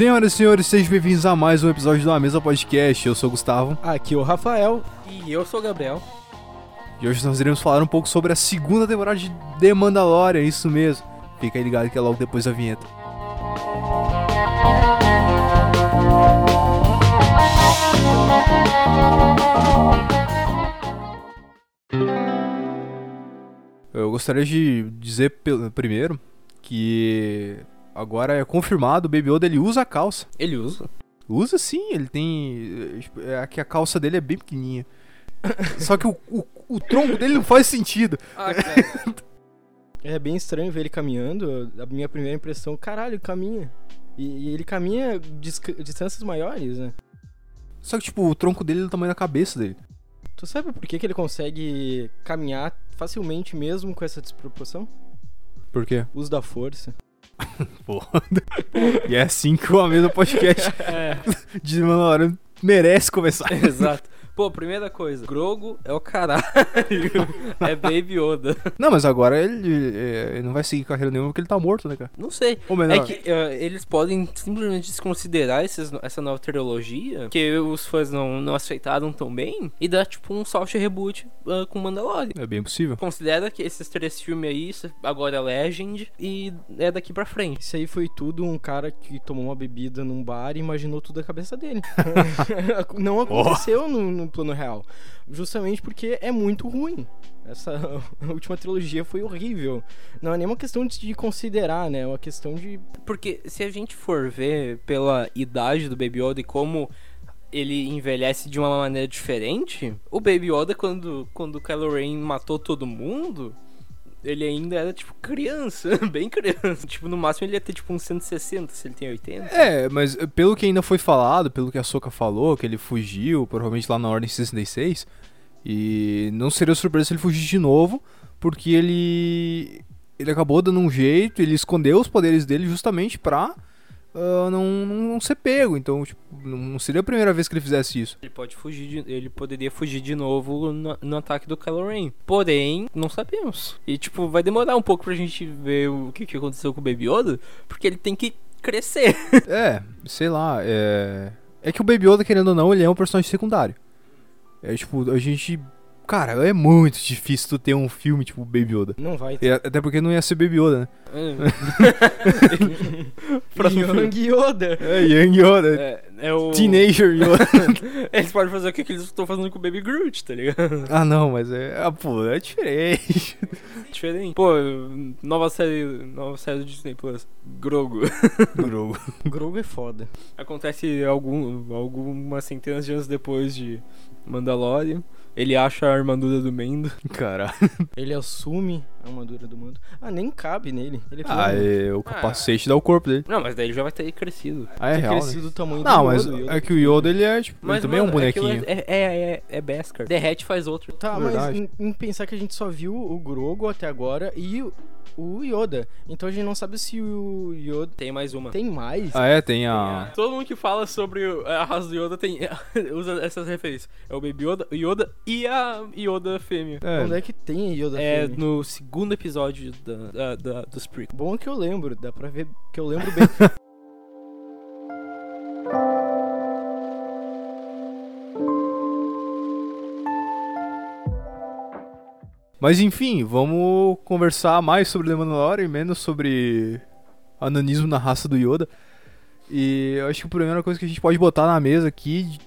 Senhoras e senhores, sejam bem-vindos a mais um episódio do A Mesa Podcast. Eu sou o Gustavo Aqui é o Rafael. E eu sou o Gabriel. e hoje nós iremos falar um pouco sobre a segunda temporada de The Mandalorian, isso mesmo. Fica aí ligado que é logo depois da vinheta. Eu gostaria de dizer primeiro que agora é confirmado, o Baby Yoda ele usa a calça. Ele usa. Usa sim, ele tem. é, tipo, É que a calça dele é bem pequenininha. Só que o, o, o tronco dele não faz sentido. Ah, cara. É bem estranho ver ele caminhando. A minha primeira impressão, caralho, ele caminha. E, e ele caminha distâncias maiores, né? Só que, tipo, o tronco dele é do tamanho da cabeça dele. Tu sabe por que, que ele consegue caminhar facilmente mesmo com essa desproporção? Por quê? Uso da força. Porra. e é assim que o Ameza Podcast é, de Mandalorian merece começar. exato. Pô, primeira coisa, Grogo é o caralho. é Baby Yoda. Não, mas agora ele, ele não vai seguir carreira nenhuma porque ele tá morto, né, cara? Não sei. Ou melhor, É que eh, eles podem simplesmente desconsiderar esses- essa nova trilogia, que os fãs não, não aceitaram tão bem, e dar tipo um soft reboot ah, com Mandalorian. é bem possível. Considera que esses três filmes aí, agora é Legend, e é daqui pra frente. Isso aí foi tudo um cara que tomou uma bebida num bar e imaginou tudo da cabeça dele. Não aconteceu no, no plano real. Justamente porque é muito ruim. Essa última trilogia foi horrível. Não é nem uma questão de, de considerar, né? É uma questão de. Porque se a gente for ver pela idade do Baby Yoda e como ele envelhece de uma maneira diferente, o Baby Yoda, quando, quando o Kylo Ren matou todo mundo, ele ainda era, tipo, criança, bem criança. Tipo, no máximo ele ia ter, tipo, uns 160, se ele tem 80. É, mas eh, pelo que ainda foi falado, pelo que a Soka falou, que ele fugiu, provavelmente lá na Ordem 66, e não seria surpresa se ele fugisse de novo, porque ele ele acabou dando um jeito, ele escondeu os poderes dele justamente pra ah, não, não, ser pego, então tipo, não não seria a primeira vez que ele fizesse isso. Ele pode fugir, de- ele poderia fugir de novo no, no ataque do Kylo Ren. Porém, não sabemos. E, tipo, vai demorar um pouco pra gente ver o que, que aconteceu com o Baby Yoda, porque ele tem que crescer. É, sei lá, é. É que o Baby Yoda, querendo ou não, ele é um personagem secundário. É tipo, a gente. Cara, é muito difícil tu ter um filme tipo Baby Yoda. Não vai E a- até porque não ia ser Baby Yoda, né? Próximo Young Yoda. É, Young Yoda. é, é o... Teenager Yoda. Eles podem fazer o que eles estão fazendo com o Baby Groot, tá ligado? ah, não, mas é. Ah, pô, é diferente. Diferente. Pô, nova série, nova série do Disney Plus. Grogu. Grogu. Grogu é foda. Acontece algum, algumas centenas de anos depois de Mandalorian. Ele acha a armadura do Mendo. Caralho. Ele assume a armadura do mundo. Ah, nem cabe nele. Ele Ah, é, o capacete dá o corpo dele. Não, mas daí ele já vai ter crescido. Ah, é real. Né? crescido o tamanho Não, do mas Yoda, o Yoda é que o Yoda ele é tipo. Mas ele também é um mano, aquilo bonequinho. É, é, é, é Beskar. Derrete faz outro. Tá, Verdade. mas em, em pensar que a gente só viu o Grogo até agora e o, o Yoda. Então a gente não sabe se o Yoda Tem mais uma. tem mais. Ah, é, tem a. Todo mundo que fala sobre a raça do Yoda tem, usa essas referências. É o Baby Yoda, o Yoda e a Yoda fêmea. Onde É, é que tem Yoda É fêmea? no segundo episódio da, da, da, dos prequels. Bom que eu lembro, dá pra ver que eu lembro bem. Mas enfim, vamos conversar mais sobre The Mandalorian e menos sobre ananismo na raça do Yoda. E eu acho que a primeira coisa que a gente pode botar na mesa aqui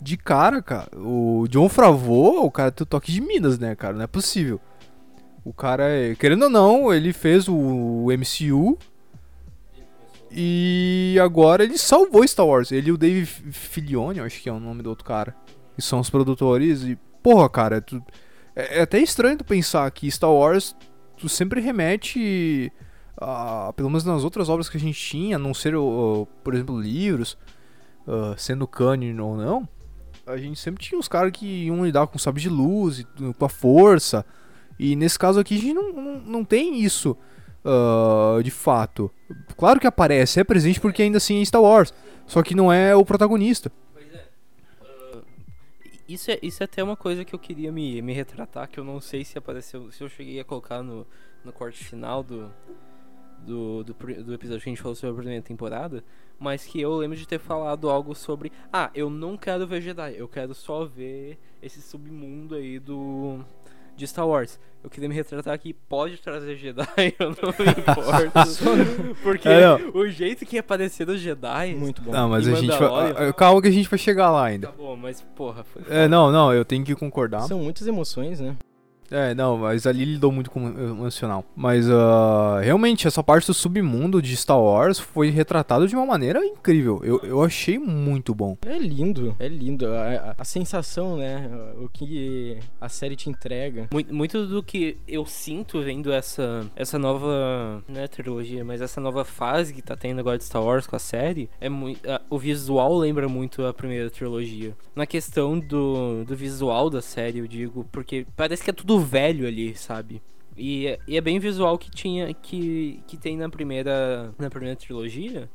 de, cara, cara, o John Favreau, o cara tem o toque de Minas, né, cara? Não é possível. O cara é, querendo ou não, ele fez o MCU e agora ele salvou Star Wars. Ele e o Dave Filoni, eu acho que é o nome do outro cara, que são os produtores e porra, cara, tu é, é até estranho tu pensar que Star Wars tu sempre remete a, pelo menos nas outras obras que a gente tinha, a não ser, o- o, por exemplo, livros, ah, sendo canon ou não, a gente sempre tinha os caras que iam lidar com sabre de luz, com a força, e nesse caso aqui a gente não, não, não tem isso ah, de fato. Claro que aparece, é presente porque ainda assim é Star Wars, só que não é o protagonista. Isso é, isso é até uma coisa que eu queria me, me retratar, que eu não sei se apareceu, se eu cheguei a colocar no, no corte final do, do, do, do episódio que a gente falou sobre a primeira temporada, mas que eu lembro de ter falado algo sobre, ah, eu não quero ver Jedi, eu quero só ver esse submundo aí do de Star Wars. Eu queria me retratar aqui, pode trazer Jedi, eu não me importo. porque É, o jeito que apareceram os Jedi. Muito bom. Não, mas a gente vai. ah, Calma que a gente vai chegar lá ainda. Tá bom, mas porra, foi. É, não, não, eu tenho que concordar. São muitas emoções, né? É, não, mas ali lidou muito com o emocional. Mas ah, realmente, essa parte do submundo de Star Wars foi retratado de uma maneira incrível. Eu, eu achei muito bom. É lindo, é lindo. A, a- a sensação, né? O que a série te entrega. Muito, muito do que eu sinto vendo essa, essa nova. Não é trilogia, mas essa nova fase que tá tendo agora de Star Wars com a série. É muito. o visual lembra muito a primeira trilogia. Na questão do, do visual da série, eu digo, porque parece que é tudo velho ali, sabe? E, é- e é bem visual que tinha. que, que tem na primeira. Na primeira trilogia.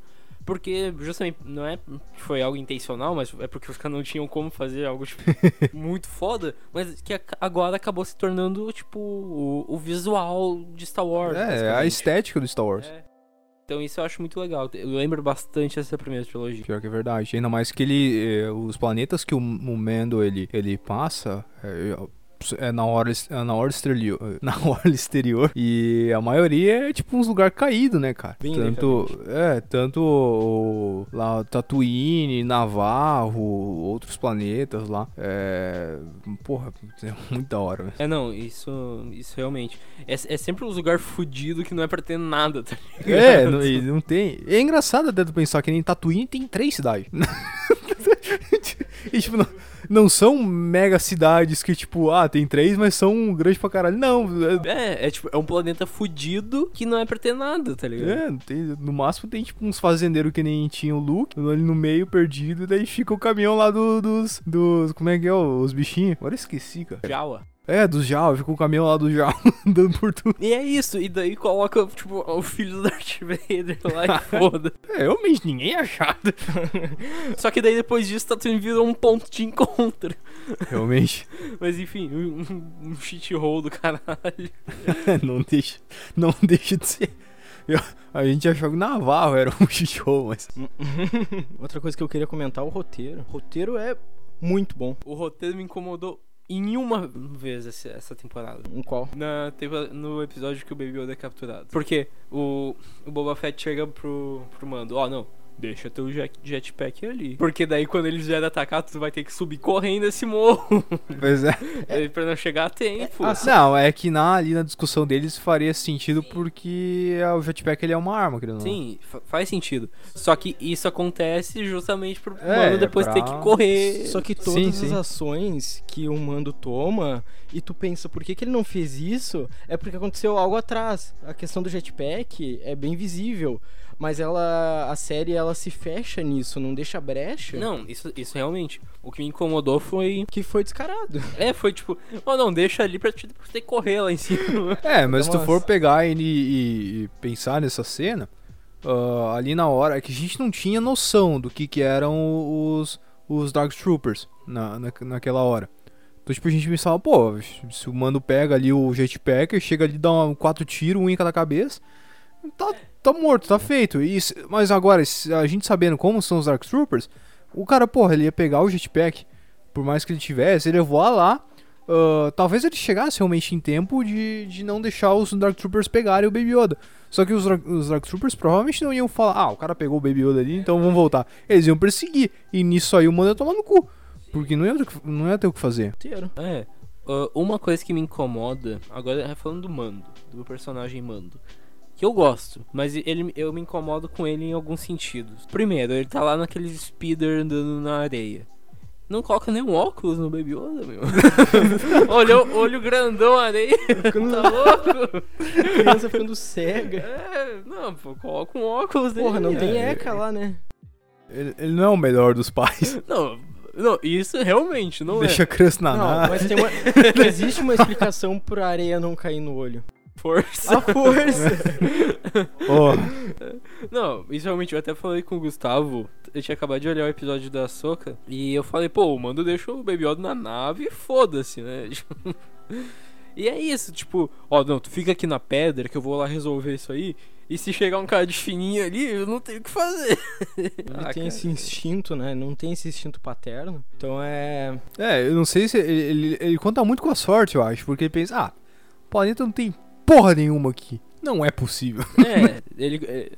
Porque justamente não é que foi algo intencional, mas é porque os caras não tinham como fazer algo tipo, muito foda, mas que agora acabou se tornando tipo o, o visual de Star Wars. É, a estética do Star Wars. É. Então isso eu acho muito legal. Eu lembro bastante dessa primeira trilogia. Pior que é verdade. Ainda mais que ele. eh, os planetas que o, o Mando ele, ele passa. É, é na hora, é na hora exterior, na hora exterior e a maioria é tipo uns lugar caído, né, cara? Bem tanto é, tanto o, lá Tatooine, Navarro, outros planetas lá. É, porra, é muito da hora. velho. É, não, isso, isso realmente. É, é sempre um lugar fudido que não é pra ter nada, tá ligado? É, não, não tem. É engraçado até tu pensar que nem Tatooine tem três cidades. e tipo, não, não são mega cidades que, tipo, ah, tem três, mas são grandes pra caralho. Não, é, É, é tipo, é um planeta fudido que não é pra ter nada, tá ligado? é, tem- no máximo tem tipo uns fazendeiros que nem tinha o Luke, ali no meio perdido, e daí fica o caminhão lá do- dos. dos. Como é que é? Os bichinhos. Agora eu esqueci, cara. Jawa. É, dos Jawa, fica o caminhão lá do Jawa andando por tudo. E é isso, e daí coloca, tipo, o filho do Darth Vader lá e foda. É, realmente ninguém é achado. Só que daí depois disso tá tendo virou um ponto de encontro. Realmente. Mas enfim, um, um shithole do caralho. não deixa, não deixa de ser. Eu- a gente achou que Navarro era um show, mas. Outra coisa que eu queria comentar, o roteiro. O roteiro é muito bom. O roteiro me incomodou em uma vez essa, essa temporada. Em qual? Na, teve no episódio que o Baby Yoda é capturado. Porque o, o Boba Fett chega pro, pro mando, ó, não, deixa teu jet, jetpack ali. Porque daí quando eles vierem atacar, tu vai ter que subir correndo esse morro. Pois é. É, pra não chegar a tempo. Ah, Não, é que na, ali na discussão deles faria sentido porque o jetpack ele é uma arma, não. Sim, fa- faz sentido. Só que isso acontece justamente pro É, mano depois pra- ter que correr. Só que todas Sim, as sim. ações que o mando toma e tu pensa, por que, que ele não fez isso? É porque aconteceu algo atrás. A questão do jetpack é bem visível. Mas ela. A série ela se fecha nisso, não deixa brecha. Não, isso, isso realmente. O que me incomodou foi. Que foi descarado. É, foi tipo, oh não, deixa ali pra te pra que correr lá em cima. É, mas se tu for pegar e, e- e pensar nessa cena, ah, ali na hora, é que a gente não tinha noção do que, que eram os, os Dark Troopers na, na, naquela hora. Então, tipo, a gente pensava, pô, se o mano pega ali o jetpack, chega ali, dá uma, quatro tiros, um em cada cabeça, tá, tá morto, tá feito. E, mas agora, a gente sabendo como são os Dark Troopers, o cara, porra, ele ia pegar o jetpack, por mais que ele tivesse, ele ia voar lá, ah, talvez ele chegasse realmente em tempo de, de não deixar os Dark Troopers pegarem o Baby Yoda. Só que os, Dark- os Dark Troopers provavelmente não iam falar, ah, o cara pegou o Baby Yoda ali, então vamos voltar. Eles iam perseguir, e nisso aí o mano ia tomar no cu. Porque não ia, ter o que- não ia ter o que fazer. Inteiro. É. ah, uma coisa que me incomoda, agora é falando do Mando, do personagem Mando. Que eu gosto, mas ele, eu me incomodo com ele em alguns sentidos. Primeiro, ele tá lá naquele speeder andando na areia. Não coloca nenhum óculos no Baby Yoda, meu. olho, olho grandão areia. tá louco? Criança ficando cega. É, não, pô, coloca um óculos Porra, não nele. tem É. ECA lá, né? Ele, ele não é o melhor dos pais. Não, não, isso realmente não Deixa a criança na Não, nave. mas tem uma, existe uma explicação pra areia não cair no olho. Força. A força! Ó, Não, isso realmente eu até falei com o Gustavo. Eu tinha acabado de olhar o episódio da Soca. E eu falei, pô, o mando deixa o Baby Yoda na nave e foda-se, né? E é isso, tipo, ó, não, tu fica aqui na pedra que eu vou lá resolver isso aí. E se chegar um cara de fininho ali, eu não tenho o que fazer. Ele Ah, tem cara. esse instinto, né? Não tem esse instinto paterno. Então é. É, eu não sei se ele, ele, ele conta muito com a sorte, eu acho, porque ele pensa, ah, o planeta não tem porra nenhuma aqui. Não é possível. É, ele. é,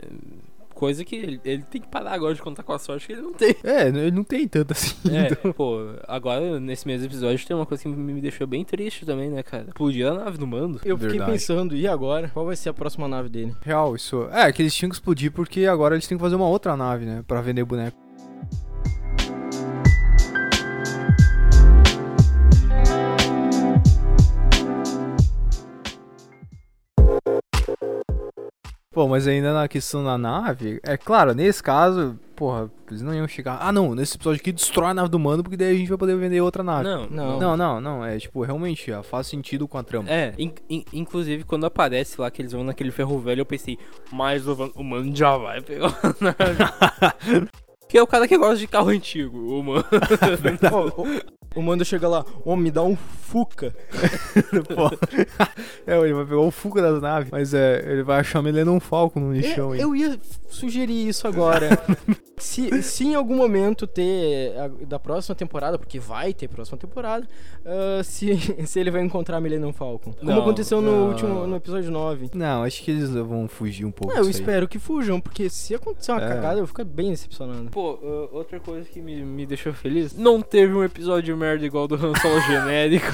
coisa que ele, ele tem que parar agora de contar com a sorte que ele não tem. É, ele não tem tanto assim. É, então. pô, agora nesse mesmo episódio tem uma coisa que me me deixou bem triste também, né, cara? Explodir a nave do mando. Eu fiquei Verdade. pensando, e agora? Qual vai ser a próxima nave dele? Real, isso. É, que eles tinham que explodir porque agora eles têm que fazer uma outra nave, né? Pra vender boneco. Pô, mas ainda na questão da nave, é claro, nesse caso, porra, eles não iam chegar. Ah, não, nesse episódio aqui destrói a nave do mando, porque daí a gente vai poder vender outra nave. Não, Não. Não, não, não, é tipo, realmente, ó, faz sentido com a trama. É, in- in- inclusive quando aparece lá que eles vão naquele ferro velho, eu pensei, mas o, o mano já vai pegar a nave. que é o cara que gosta de carro antigo, o mano. O, mando chega lá, ô, me dá um Fuca. Pô. é, ele vai pegar o Fuca das naves, mas é, ele vai achar Millennium Falcon no lixão aí. Eu, eu ia sugerir isso agora. se, se em algum momento ter a- da próxima temporada, porque vai ter próxima temporada, ah, se, se ele vai encontrar a Millennium Falcon. Como Não, aconteceu no não. último no episódio 9. Não, acho que eles vão fugir um pouco Ah, eu disso aí. espero que fujam, porque se acontecer uma É. cagada, eu vou ficar bem decepcionado. Pô, uh, outra coisa que me, me deixou feliz, não teve um episódio merda igual do Han Solo genérico.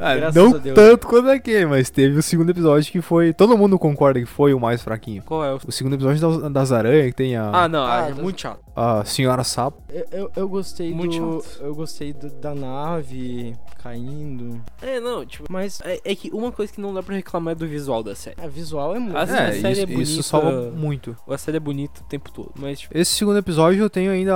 Ah, não tanto quanto aquele, mas teve o segundo episódio que foi. Todo mundo concorda que foi o mais fraquinho. Qual é o... O segundo episódio das, das aranhas, que tem a, Ah, não, Ah, é muito chato. a Senhora Sapo. Eu, eu, eu gostei Muito do. chato. Eu gostei do- da nave caindo. É, não, tipo, Mas é, é que uma coisa que não dá pra reclamar é do visual da série. a visual é muito. Assim, é, a série isso, é bonita. isso salva muito. A série é bonita o tempo todo, mas tipo, Esse segundo episódio eu tenho ainda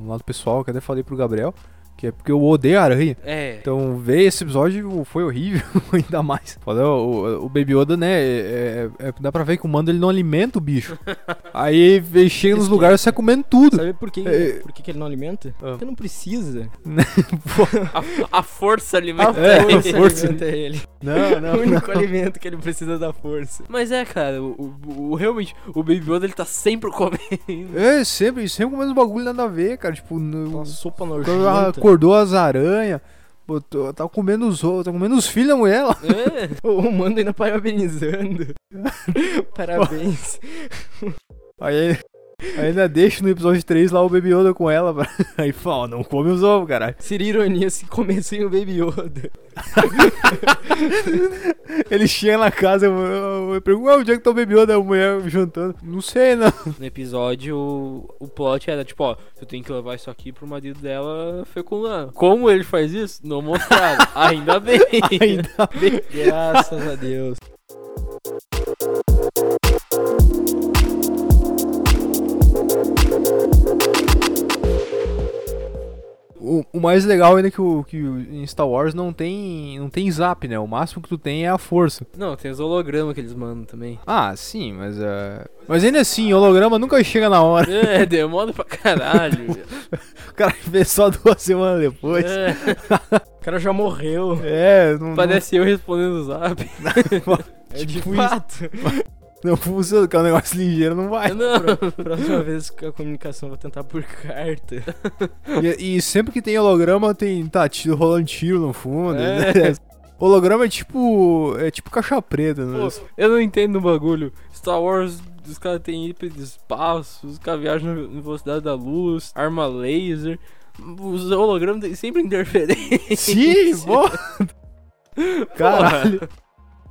um lado pessoal que eu até falei pro Gabriel, que é porque eu odeio aranha. é... Então, ver esse episódio foi horrível, ainda mais. O, o Baby Yoda, né, é- é- é- dá pra ver que o mando ele não alimenta o bicho. Aí chega nos lugares e sai comendo tudo. Sabe por que, É. por que, que ele não alimenta? Ah. Porque não precisa. A, a força alimenta É, a ele. força. alimenta ele. Não, o não, único alimento que ele precisa da força. Mas é, cara, o, o- o- realmente, o Baby Yoda ele tá sempre comendo. É, sempre, sempre comendo bagulho nada a ver, cara. Tipo, no, Uma sopa nojenta. Acordou as aranhas, botou, tá comendo os outros, tá comendo os filhos da mulher lá. É. O Mando ainda parabenizando. Parabéns. Aí ainda deixa no episódio 3 lá o Baby Yoda com ela. pra- Aí fala, ó, não come os ovos, caralho. Seria ironia se comessem o Baby Yoda. Ele chega na casa, eu, eu, eu pergunto, "Ué, onde é que tá o Baby Yoda? A mulher jantando. Não sei, não. No episódio, o, o plot era tipo, ó, tu tem que levar isso aqui pro marido dela fecundar. Como ele faz isso? Não mostraram. Ainda bem. Ainda bem. Graças a Deus. O, o mais legal ainda é que, o, que em Star Wars não tem, não tem zap, né? O máximo que tu tem é a força. Não, tem os hologramas que eles mandam também. Ah, sim, mas é. Mas ainda assim, holograma nunca chega na hora. É, demora pra caralho. O cara vê só duas semanas depois. É, O cara já morreu. É, não, parece eu respondendo o zap. É de Tipo fato. Não, funciona, que é um negócio ligeiro, não vai. Não. Próxima vez que a comunicação vou tentar por carta. E, e sempre que tem holograma, tem. Tá, tiro, rolando tiro no fundo. É. né? Holograma é tipo. É tipo caixa preta, né? Pô, eu não entendo o bagulho. Star Wars, os caras têm hiperespaço, os caras viajam na velocidade da luz, arma laser. Os hologramas têm sempre interferência. Sim, pô! Caralho!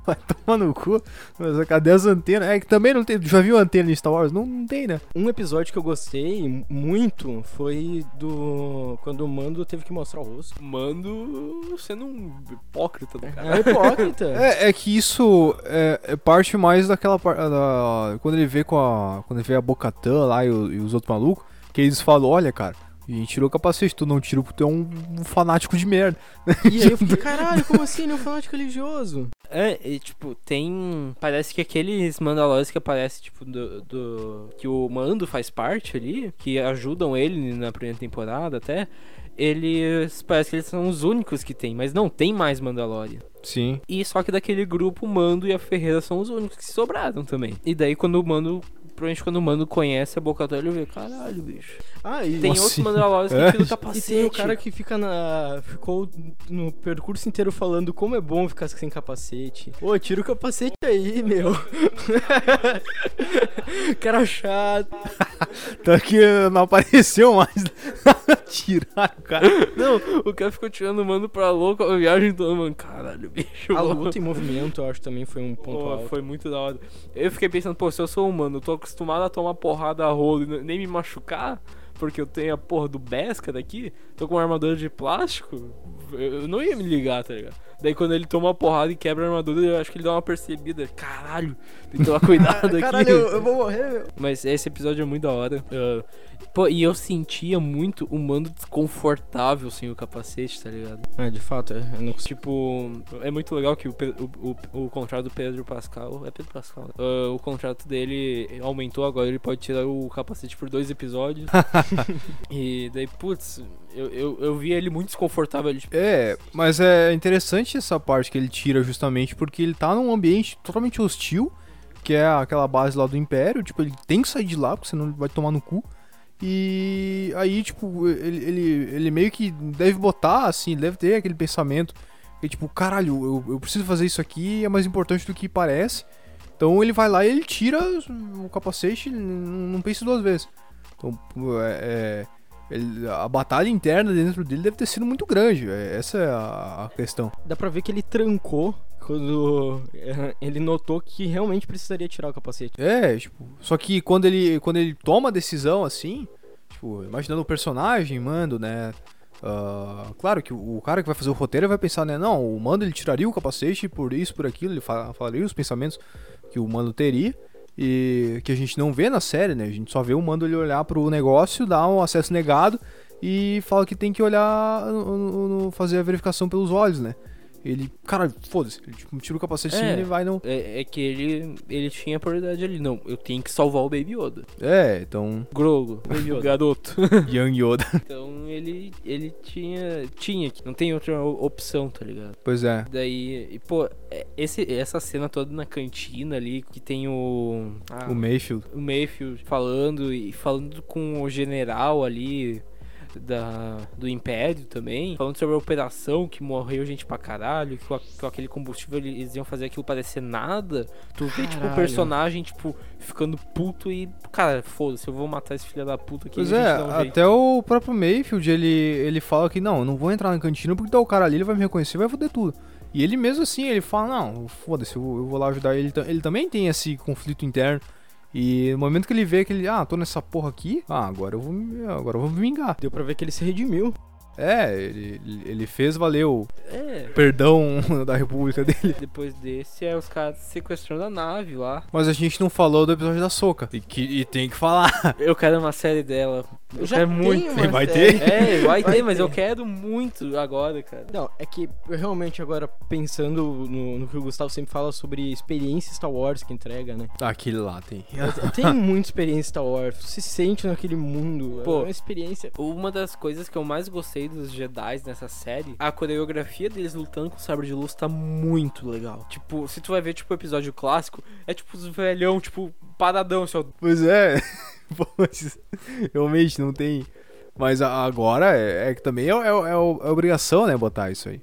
Vai tomar no cu. Mas cadê as antenas? É que também não tem. Já viu antena em Star Wars? Não, não tem, né? Um episódio que eu gostei muito foi do. Quando o Mando teve que mostrar o rosto. Mando sendo um hipócrita do cara. É hipócrita. É, é que isso é, é parte mais daquela parte. Da, quando ele vê com a. Quando ele vê a Bocatã lá e, o- e os outros malucos, que eles falam, olha, cara, a gente tirou o capacete, tu não tirou porque tu é um, um fanático de merda. E aí eu fiquei, caralho, como assim? Ele é um fanático religioso. É, e, tipo, tem. Parece que aqueles Mandalorians que aparecem, tipo, do, do. Que o Mando faz parte ali, que ajudam ele na primeira temporada até. eles parece que eles são os únicos que tem, mas não tem mais Mandalorian. Sim. E só que daquele grupo, o Mando e a Ferreira são os únicos que sobraram também. E daí quando o Mando, provavelmente quando o Mando conhece a Boca ele vê, caralho, bicho. Ah, e Tem Nossa, outros. Mandalorians que É. tiram o E capacete. tem o cara que fica na. Ficou no percurso inteiro falando como é bom ficar sem capacete. Ô, tira o capacete aí, meu. cara chato. Tanto que não apareceu mais. Tiraram o cara. Não, o cara ficou tirando o Mando pra louco a viagem toda, mano. Caralho, bicho. A mano. luta em movimento, eu acho também foi um ponto Pô, alto. foi muito da hora. Eu fiquei pensando, pô, se eu sou humano, eu tô acostumado a tomar porrada a rolo e nem me machucar, porque eu tenho a porra do Beskar daqui, tô com uma armadura de plástico, eu eu não ia me ligar, tá ligado? Daí quando ele toma uma porrada e quebra a armadura, eu acho que ele dá uma percebida. Caralho, tem que tomar cuidado aqui. Caralho, eu, eu vou morrer, meu. Mas esse episódio é muito da hora. Ah, pô, e eu sentia muito o mando desconfortável sem o capacete, tá ligado? É, de fato, é. Eu não. Tipo, é muito legal que o, o, o, o contrato do Pedro Pascal. É Pedro Pascal. né? Ah, o contrato dele aumentou agora, ele pode tirar o capacete por dois episódios. e daí, putz, eu, eu, eu vi ele muito desconfortável. Ele, tipo, É, mas é interessante essa parte que ele tira justamente porque ele tá num ambiente totalmente hostil, que é aquela base lá do Império, tipo, ele tem que sair de lá, porque senão ele vai tomar no cu. E aí, tipo, ele, ele, ele meio que deve botar, assim, deve ter aquele pensamento, que tipo, caralho, eu, eu preciso fazer isso aqui, é mais importante do que parece. Então ele vai lá e ele tira o capacete, não, não pensa duas vezes. Então, é, é, ele- a batalha interna dentro dele deve ter sido muito grande. é- essa é a, questão. Dá pra ver que ele trancou quando ele notou que realmente precisaria tirar o capacete. É, tipo, só que quando ele, quando ele toma a decisão assim, tipo, imaginando o personagem, mando, né? ah, claro que o, cara que vai fazer o roteiro vai pensar, né? Não, o mando ele tiraria o capacete por isso, por aquilo, ele fa- falaria os pensamentos que o mando teria. E que a gente não vê na série, né? A gente só vê o mando ele olhar pro negócio, dar um acesso negado e fala que tem que olhar, no- no- fazer a verificação pelos olhos, né? Ele, cara, foda-se, ele tipo, tira o capacete assim, É. ele vai não. é, é que ele, ele tinha a prioridade ali. Não, eu tenho que salvar o Baby Yoda. É, então. Grogo, o garoto. Young Yoda. então ele, ele tinha, tinha que. Não tem outra opção, tá ligado? Pois é. Daí, e, pô, é- esse, essa cena toda na cantina ali, que tem o. ah, O Mayfield. o Mayfield falando e falando com o general ali da, do Império também, falando sobre a operação que morreu gente pra caralho, que com, aquele combustível eles iam fazer aquilo parecer nada. Tu vê, tipo, o Caralho. personagem, tipo, ficando puto e, cara, foda-se, eu vou matar esse filho da puta aqui. Pois é, jeito. até o próprio Mayfield, ele, ele fala que não, eu não vou entrar na cantina porque tá o cara ali, ele vai me reconhecer, vai foder tudo. E ele mesmo assim, ele fala, não, foda-se, eu, vou- eu vou lá ajudar ele. Ele também tem esse conflito interno. E no momento que ele vê que ele, ah, tô nessa porra aqui, ah, agora eu vou agora eu vou me vingar. Deu pra ver que ele se redimiu. É, ele, ele fez valer o É, perdão da república dele. depois desse é os caras sequestrando a nave lá. Mas a gente não falou do episódio da Soca. E, que, e tem que falar. Eu quero uma série dela. Eu Já quero muito. uma Vai série. ter? É, vai, Vai ter, mas ter. eu quero muito agora, cara. Não, é que eu realmente agora pensando no, no que o Gustavo sempre fala sobre experiência Star Wars que entrega, né? Aquele lá tem. Tem muita experiência Star Wars, você se sente naquele mundo. Pô. é uma experiência. Uma das coisas que eu mais gostei dos Jedi nessa série, a coreografia deles lutando com o sabre de luz tá muito legal. Tipo, se tu vai ver, tipo, o episódio clássico, é tipo os velhão, tipo, paradão, assim, ó. Pois é. Realmente não tem. Mas agora é, é que também é, é, é é obrigação, né, botar isso aí.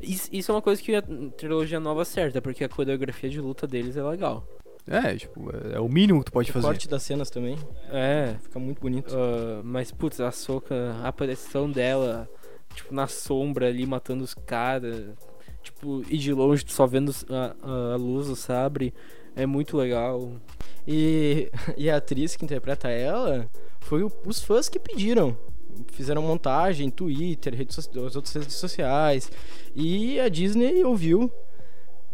Isso, isso é uma coisa que a trilogia nova acerta, porque a coreografia de luta deles é legal. É, tipo, é, é o mínimo que tu pode O fazer. corte das cenas também É, fica muito bonito. ah, mas, putz, a Soca, a aparição dela, tipo, na sombra ali, matando os caras, tipo, e de longe só vendo a, a- a luz do sabre, é muito legal. E, e a atriz que interpreta ela foi o- os fãs que pediram. Fizeram montagem, Twitter, redes so- as outras redes sociais. E a Disney ouviu.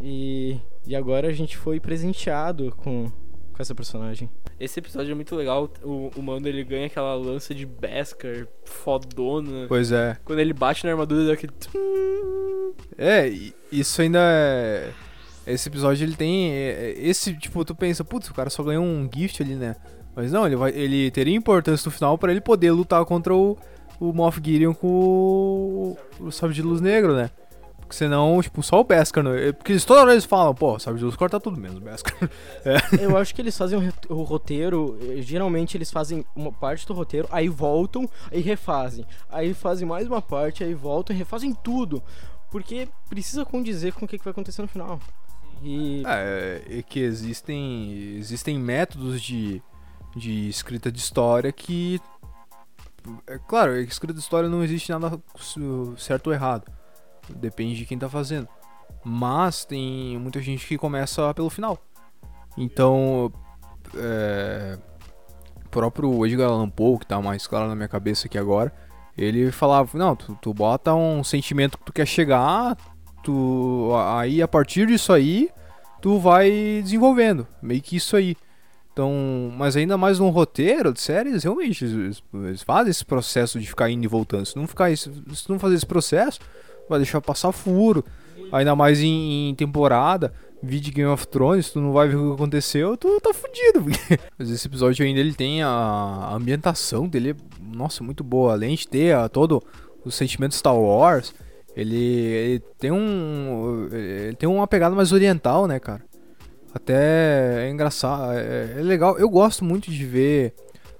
E, e agora a gente foi presenteado com, com essa personagem. Esse episódio é muito legal. O, o Mando ele ganha aquela lança de Beskar fodona. Pois é. Quando ele bate na armadura, dá aquele. É, e isso ainda é. Esse episódio ele tem. é, é, Esse, tipo, tu pensa, putz, o cara só ganhou um gift ali, né? Mas não, ele, vai, ele teria importância no final pra ele poder lutar contra o, o Moff Gideon com o, o Sabre de Luz Negro, né? Porque senão, tipo, só o Beskar, né? Porque eles, toda hora eles falam, pô, Sabre de Luz corta tudo menos, o Beskar. Eu acho que eles fazem o, roteiro, eh, geralmente eles fazem uma parte do roteiro, aí voltam e refazem. Aí fazem mais uma parte, aí voltam e refazem tudo. Porque precisa condizer com o que vai acontecer no final. E É, é que existem, existem métodos de, de escrita de história que. É claro, escrita de história não existe nada certo ou errado. Depende de quem tá fazendo. Mas tem muita gente que começa pelo final. Então. É, próprio Edgar Allan Poe, que tá mais claro na minha cabeça aqui agora, ele falava: Não, tu, tu bota um sentimento que tu quer chegar, tu, aí a partir disso aí tu vai desenvolvendo. Meio que isso aí. Então, mas ainda mais num roteiro de séries, realmente, eles, eles fazem esse processo de ficar indo e voltando. Se não, ficar, se não fazer esse processo, vai deixar passar furo. Ainda mais em, em temporada, vídeo Game of Thrones, tu não vai ver o que aconteceu, tu tá fudido. Mas esse episódio ainda ele tem a, ambientação dele, nossa, muito boa. Além de ter a, todo o sentimento Star Wars, ele, ele tem um. Ele tem uma pegada mais oriental, né, cara? Até é engraçado, é, é legal. Eu gosto muito de ver.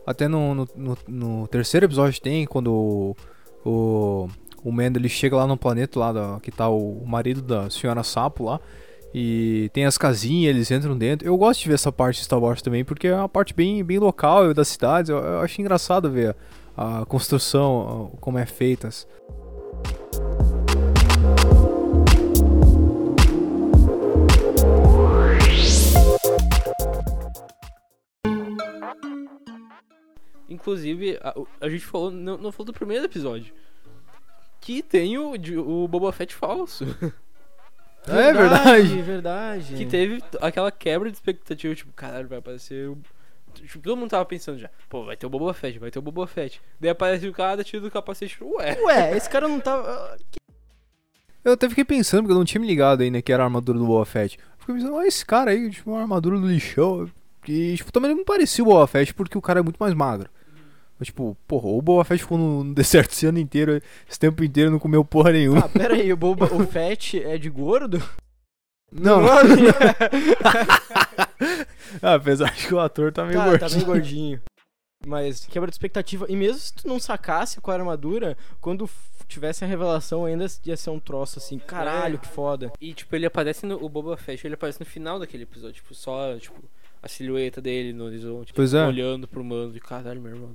Até no, no, no- no terceiro episódio tem, quando o, o, o Mando ele chega lá no planeta lá da, que tá o, marido da senhora Sapo lá. E tem as casinhas, eles entram dentro. Eu gosto de ver essa parte de Star Wars também, porque é uma parte bem, bem local das cidades. Eu, eu acho engraçado ver a, a construção, a- como é feita. Inclusive, a, a gente falou, não, não falou do primeiro episódio. Que tem o, o Boba Fett falso. É verdade. verdade. Que teve aquela quebra de expectativa, tipo, caralho, vai aparecer. o- Tipo, todo mundo tava pensando já, pô, vai ter o Boba Fett, vai ter o Boba Fett. Daí aparece o cara, tira do capacete, ué. Ué, esse cara não tava. Eu até fiquei pensando, porque eu não tinha me ligado ainda que era a armadura do Boba Fett. Eu Fiquei pensando, olha esse cara aí, tipo, uma armadura do lixão. E, tipo, também não parecia o Boba Fett, porque o cara é muito mais magro. Mas, tipo, porra, o Boba Fett ficou no no deserto esse ano inteiro, esse tempo inteiro, não comeu porra nenhuma. Ah, pera aí, o, Boba, o Fett é de gordo? não, ah, apesar de que o ator tá meio tá, gordinho. tá bem gordinho. Mas quebra de expectativa. E mesmo se tu não sacasse com a armadura, quando tivesse a revelação ainda ia ser um troço assim, caralho, É. que foda. E, tipo, ele aparece no. O Boba Fett, ele aparece no final daquele episódio, tipo, só, tipo, a silhueta dele no horizonte, Pois é. olhando pro mando, e caralho, meu irmão.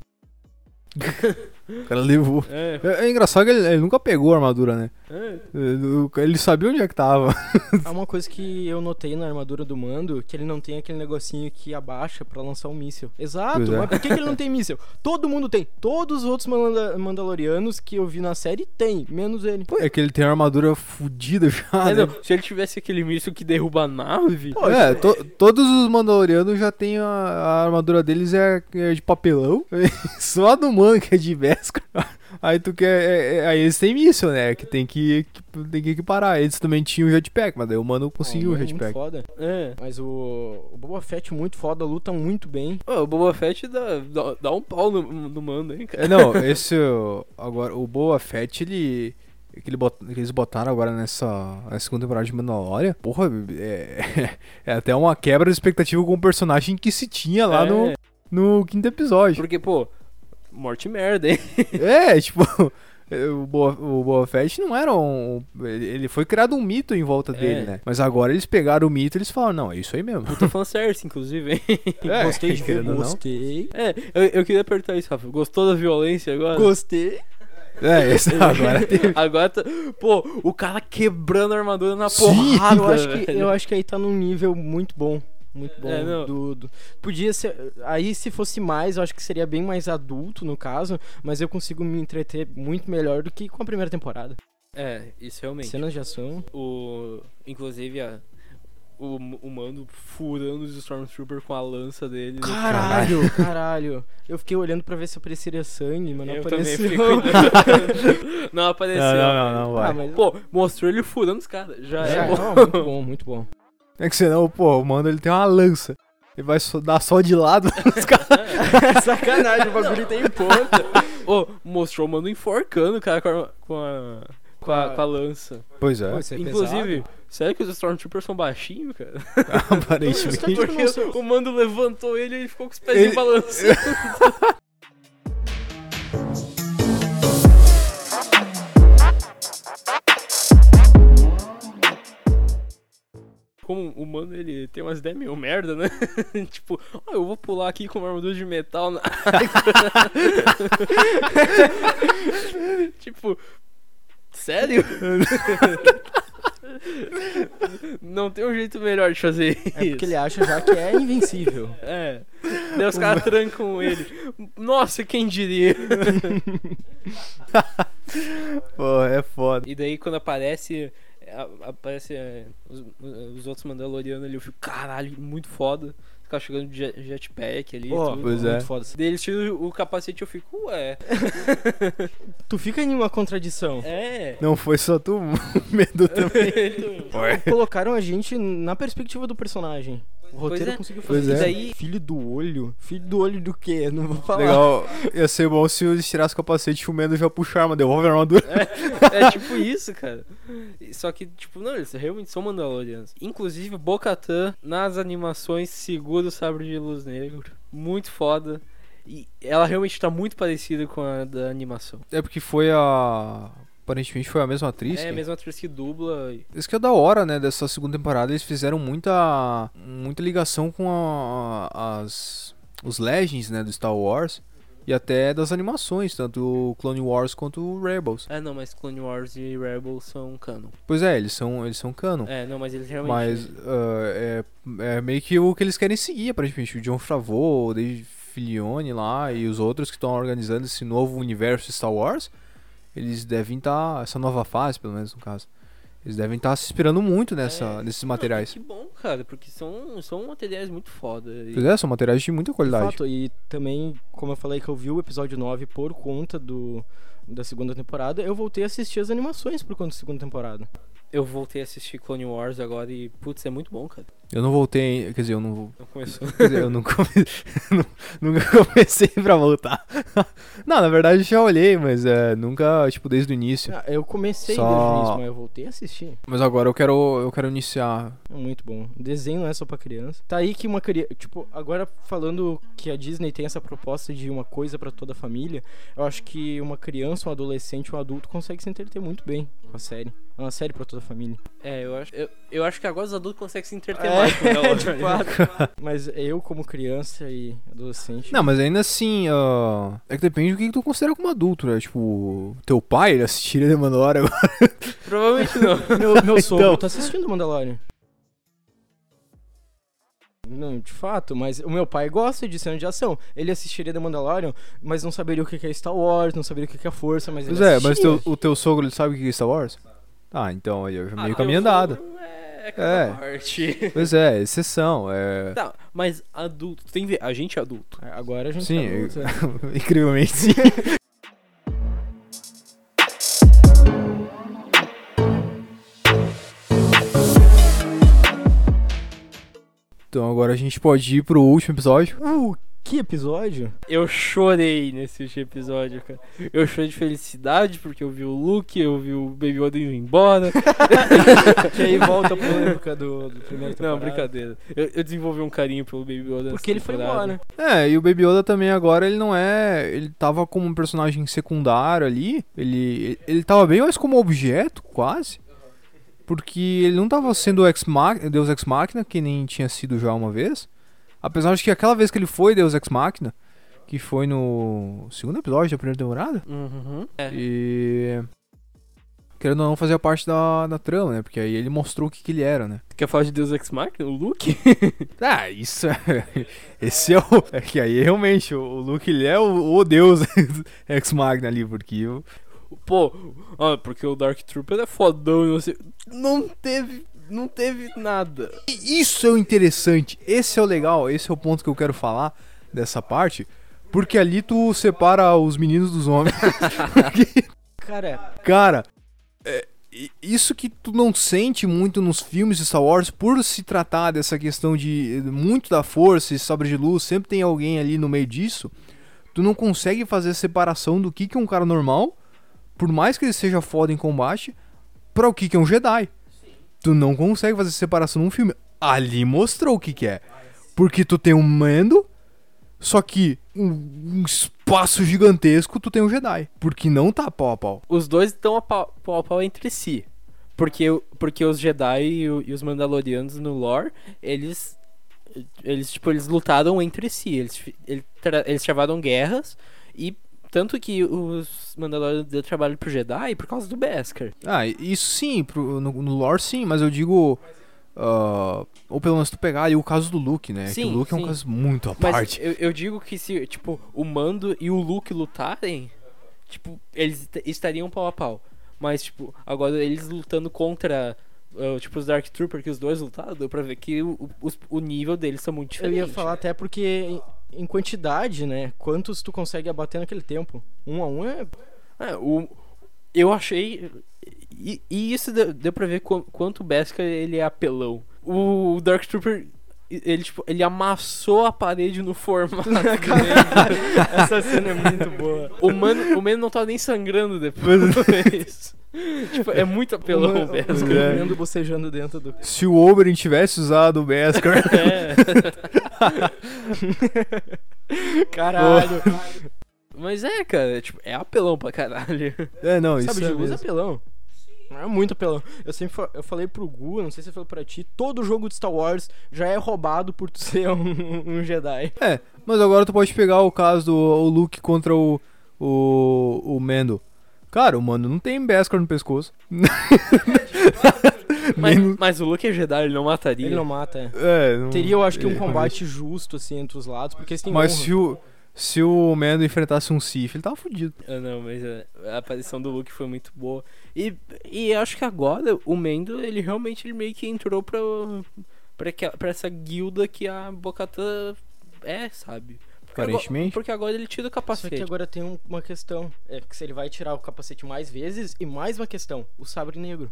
O cara levou. É, É, é engraçado que ele, ele nunca pegou a armadura, né? é. Ele, ele sabia onde é que tava. Há uma coisa que eu notei na armadura do Mando, que ele não tem aquele negocinho que abaixa pra lançar um míssil. Exato, é. mas por que, que ele não tem míssil? Todo mundo tem. Todos os outros Manda- Mandalorianos que eu vi na série tem, menos ele. É que ele tem a armadura fudida já, É, né? não, se ele tivesse aquele míssil que derruba a nave. Pô, é, isso- to- todos os Mandalorianos já tem a, a armadura deles é, é de papelão. Só a do mano que é de Vesca. Aí tu quer. é- é- aí eles têm míssil, né? Que tem que, que tem que equiparar. Eles também tinham o jetpack, mas daí o mano conseguiu o Ah, muito jetpack. foda. É. Mas o, o Boba Fett muito foda, luta muito bem. Ô, o Boba Fett dá, dá, dá um pau no, no mando, hein, cara. É, não, esse. Agora, o Boa Fett, ele. Que, ele bot- que eles botaram agora nessa, nessa segunda temporada de Mandalorian, porra, é, é até uma quebra de expectativa com o personagem que se tinha lá É, no, no quinto episódio. Porque, pô, morte merda, hein? É, tipo, o Boa, o Boa Fett não era um. Ele foi criado um mito em volta dele, É. né? Mas agora eles pegaram o mito e eles falaram: não, é isso aí mesmo. Puta fanservice, inclusive, hein? É, gostei de ver, gostei. É, eu, eu queria apertar isso, Rafa. Gostou da violência agora? Gostei. É, esse agora teve. Agora, tá... pô, o cara quebrando a armadura na Sim, porrada. eu, acho que, eu acho que aí tá num nível muito bom. Muito bom. É, não. do, do- Podia ser. Aí, se fosse mais, eu acho que seria bem mais adulto, no caso. Mas eu consigo me entreter muito melhor do que com a primeira temporada. É, isso realmente. Cenas de ação. O... Inclusive, a... o, o mando furando os Stormtrooper com a lança dele. Caralho, caralho. Eu fiquei olhando pra ver se apareceria sangue, mas não Eu apareceu. não apareceu. Não, não, não, não vai. Ah, mas- Pô, mostrou ele furando os caras. Já Já, é bom. não, muito bom, muito bom. É que senão, pô, o mano ele tem uma lança. Ele vai só- dar só de lado. Os caras- Sacanagem, o bagulho tem ponta. Ô, mostrou o mano enforcando o cara com a, com a, com a, com a lança. pois é, Pô, isso é Inclusive, sério que os Stormtroopers são baixinhos, cara? aparentemente. Porque o mando levantou ele e ele ficou com os pezinhos Ele- balançando. Como o mano ele tem umas ideias meio merda, né? tipo, ó, eu vou pular aqui com uma armadura de metal na tipo, sério? Não tem um jeito melhor de fazer isso. É porque ele acha já que é invencível. É. Daí os caras trancam ele. Nossa, quem diria? Pô, é foda. E daí quando aparece. Aparece é, os, os outros Mandalorianos ali, eu fico, caralho, muito foda. Os caras chegando de jet- jetpack ali. Pô, tudo. pois é. muito foda. Daí eles tiram o capacete eu fico, ué. Tu fica em uma contradição. É. Não foi só tu, medo também. Colocaram a gente na perspectiva do personagem. O roteiro Pois é. conseguiu Pois fazer é. isso. E daí- Filho do olho? Filho do olho do quê? Não vou falar. Legal. Ia ser bom se eles tirassem o capacete e o Mendo já puxar a arma, devolve a armadura. É tipo isso, cara. Só que, tipo, não, eles realmente são Mandalorianos. Inclusive, Bo-Katan, nas animações, segura o sabre de luz negro. Muito foda. E ela realmente tá muito parecida com a da animação. É porque foi a. Aparentemente foi a mesma atriz. é, que- a mesma atriz que dubla. Isso que é da hora, né? Dessa segunda temporada, eles fizeram muita. muita ligação com a- as. os Legends, né? Do Star Wars. E até das animações, tanto o Clone Wars quanto o Rebels. Ah, não, mas Clone Wars e Rebels são canon. Pois é, eles são, eles são canon. É, não, mas eles realmente. Mas ah, é, é meio que o que eles querem seguir, aparentemente. O John Favreau, o Dave Filoni lá e os outros que estão organizando esse novo universo Star Wars, eles devem estar. essa nova fase, pelo menos no caso. Eles devem estar se inspirando muito nessa, É. nesses Não, materiais. que bom, cara, porque são, são materiais muito foda. E- Pois é, são materiais de muita De qualidade. fato, e também, como eu falei que eu vi o episódio 9 por conta do, da segunda temporada, eu voltei a assistir as animações por conta da segunda temporada. Eu voltei a assistir Clone Wars agora e, putz, é muito bom, cara. Eu não voltei, quer dizer, eu não vou. Não começou. Quer dizer, eu não come... nu- nunca comecei pra voltar. não, na verdade eu já olhei, mas é, nunca, tipo, desde o início. Ah, eu comecei Só- desde o início, mas eu voltei a assistir. Mas agora eu quero, eu quero iniciar. É muito bom. Desenho não é só pra criança. Tá aí que uma criança. Tipo, agora falando que a Disney tem essa proposta de uma coisa pra toda a família, eu acho que uma criança, um adolescente, um adulto consegue se entreter muito bem com a série. É uma série pra toda a família. É, eu acho, eu, eu acho que agora os adultos conseguem se entreter É, mais com ela. de fato. Mas eu, como criança e adolescente. Não, mas ainda assim, ah, é que depende do que tu considera como adulto, né? Tipo, teu pai ele assistiria The Mandalorian agora. Provavelmente não. Meu, meu sogro Então. tá assistindo Mandalorian. Não, de fato, mas o meu pai gosta de cena de ação. Ele assistiria The Mandalorian, mas não saberia o que que é Star Wars, não saberia o que é Força, mas Pois ele é, mas teu- o teu sogro ele sabe o que é Star Wars? Ah, então aí eu já meio Ah, caminho andado. sogro É, é É. parte. Pois é, exceção. É... Tá, mas adulto, tem que ver, a gente é adulto. Agora a gente Sim, tá adulto, é. Incrivelmente sim. Então agora a gente pode ir pro último episódio. Uh, que episódio? Eu chorei nesse episódio, cara. Eu chorei de felicidade porque eu vi o Luke, eu vi o Baby Yoda indo embora. que aí volta a polêmica do, do primeiro temporada. Não, brincadeira. Eu, eu desenvolvi um carinho pelo Baby Yoda. Porque ele foi temporada. embora. É, e o Baby Yoda também agora ele não é. Ele tava como um personagem secundário ali. Ele, ele tava bem mais como objeto, quase. Porque ele não tava sendo o ex Deus Ex Machina, que nem tinha sido já uma vez. Apesar de que aquela vez que ele foi Deus Ex Machina, que foi no segundo episódio da primeira temporada. Uhum. É. E. Querendo ou não, fazia parte da, da trama, né? Porque aí ele mostrou o que, que ele era, né? Quer falar de Deus Ex Machina? O Luke? Ah, isso é. Esse é o. É que aí realmente o Luke ele é o, o deus ex Magna ali, porque o- Pô, ah, porque o Dark Trooper é fodão e não sei. Não teve. Não teve nada. E Isso é o interessante. Esse é o legal. Esse é o ponto que eu quero falar dessa parte. Porque ali tu separa os meninos dos homens. Porque, Cara, cara, é, isso que tu não sente muito nos filmes de Star Wars, por se tratar dessa questão de muito da força e sabre de luz, sempre tem alguém ali no meio disso, tu não consegue fazer a separação do que, que é um cara normal, por mais que ele seja foda em combate, pra o que, que é um Jedi. Tu não consegue fazer separação num filme. Ali mostrou o que, que é. Porque tu tem um Mando, só que um, um espaço gigantesco tu tem um Jedi. Porque não tá pau a pau. Os dois estão a pau, pau a pau entre si. Porque, porque os Jedi e, e os Mandalorianos no lore, eles. Eles, tipo, eles lutaram entre si. Eles, eles travaram guerras. E tanto que os Mandalorianos deu trabalho pro Jedi por causa do Beskar. Ah, isso sim, pro- no, no lore sim, mas eu digo. ah, ou pelo menos tu pegar ali o caso do Luke, né? que Sim, o Luke é um sim. caso muito à Mas parte. eu, eu digo que se, tipo, o Mando e o Luke lutarem, tipo, eles est- estariam pau a pau. Mas, tipo, agora eles lutando contra, ah, tipo, os Dark Trooper, que os dois lutaram, deu pra ver que o, o, o nível deles são muito Eu diferentes. ia falar até porque em, quantidade, né? Quantos tu consegue abater naquele tempo? Um a um é. É, o, eu achei. E, e isso deu, deu pra ver qu- quanto o Beskar ele é apelão. O Dark Trooper. Ele, tipo, ele amassou a parede no formato. Essa cena é muito boa. O mano, o mano não tá nem sangrando depois. tipo, é muito apelão o Beskar. Comendo bocejando dentro do. Se o Oberyn tivesse usado o Beskar. É. Caralho. Mas é, cara, tipo, é apelão pra caralho. é, não, isso Sabe, é luz é mesmo. apelão. É muito apelão. Eu sempre fa- eu falei pro Gu, não sei se eu falei pra ti, todo jogo de Star Wars já é roubado por tu ser um, um Jedi. É, mas agora tu pode pegar o caso do o Luke contra o, o, o Mando. Cara, o Mando não tem Beskar no pescoço. Mas, mas o Luke é Jedi, ele não mataria. Ele não mata, é. É, não- Teria, eu acho que um é, combate justo, assim, entre os lados, porque eles têm Mas honra. se o, se o Mando enfrentasse um Sith, ele tava fudido. Ah, não, mas é, a aparição do Luke foi muito boa. E, e acho que agora o Mendo, ele realmente ele meio que entrou pra, pra, aquela- pra essa guilda que a Bocatã é, sabe? Porque agora- Aparentemente. porque agora ele tira o Só capacete. que agora tem um- uma questão. É que se ele vai tirar o capacete mais vezes, e mais uma questão, o sabre negro.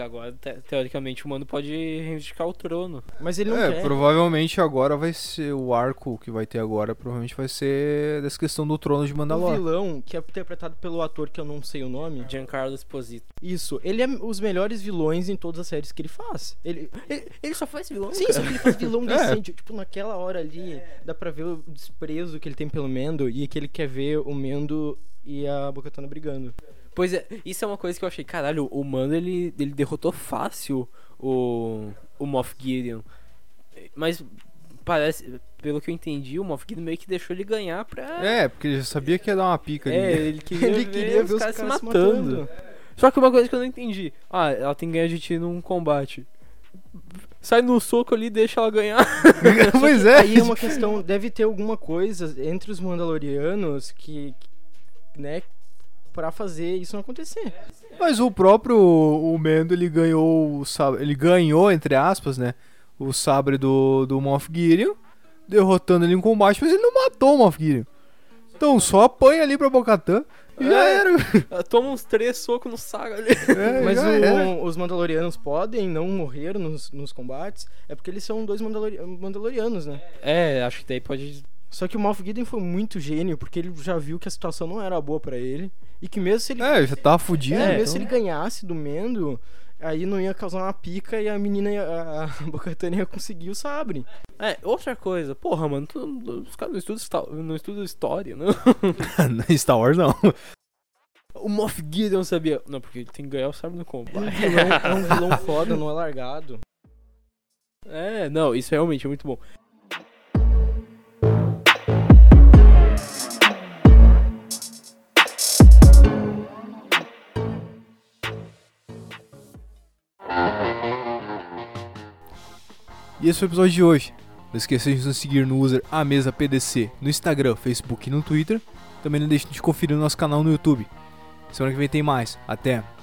Que agora, te- teoricamente, o mano pode reivindicar o trono. Mas ele não É, quer. provavelmente agora vai ser o arco que vai ter agora, provavelmente vai ser dessa questão do trono de O Mandalor. vilão, que é interpretado pelo ator que eu não sei o nome. Giancarlo Esposito. Isso, ele é os melhores vilões em todas as séries que ele faz. Ele, Ele, ele só faz vilão, sim, só que ele faz vilão É. decente. Tipo, naquela hora ali, dá pra ver o desprezo que ele tem pelo Mendo e que ele quer ver o Mendo e a Bocatana brigando. Pois é, isso é uma coisa que eu achei, caralho, o mano ele, ele derrotou fácil o, o Moff Gideon. Mas parece, pelo que eu entendi, o Moff Gideon meio que deixou ele ganhar pra. É, porque ele já sabia que ia dar uma pica É, ali. ele queria, Ele ver, queria ver os caras se caras matando. Só que uma coisa que eu não entendi. Ah, ela tem que ganhar de ti num combate. Sai no soco ali e deixa ela ganhar. pois é. Aí é uma questão, deve ter alguma coisa entre os Mandalorianos que, que, né, pra fazer isso não acontecer. Mas o próprio o Mendo, ele ganhou o sabre, ele ganhou entre aspas, né, o sabre do do Moff Gideon, derrotando ele em combate, mas ele não matou o Moff Gideon. Então só apanha ali pra Bocatã e já É. era. Toma uns três socos no saco ali. É, Mas o- os Mandalorianos podem não morrer nos, nos combates, é porque eles são dois Mandalori- Mandalorianos, né? É, acho que daí pode. Só que o Moff Gideon foi muito gênio, porque ele já viu que a situação não era boa pra ele. E que mesmo se ele, É, já tava fudido. é, mesmo então. se ele ganhasse do Mendo, aí não ia causar uma pica e a menina, ia, a, Bocatana ia conseguir o sabre. É, outra coisa, porra, mano, tu, os caras não estudam, não estudam história, não. Na Star Wars não. O Moff Gideon sabia. Não, porque ele tem que ganhar o sabre no É um combate. vilão, é um vilão foda, não é largado. É, não, isso realmente é muito bom. Esse foi o episódio de hoje. Não esqueça de nos seguir no user A Mesa PDC no Instagram, Facebook e no Twitter. Também não deixe de conferir o nosso canal no YouTube. Semana que vem tem mais. Até!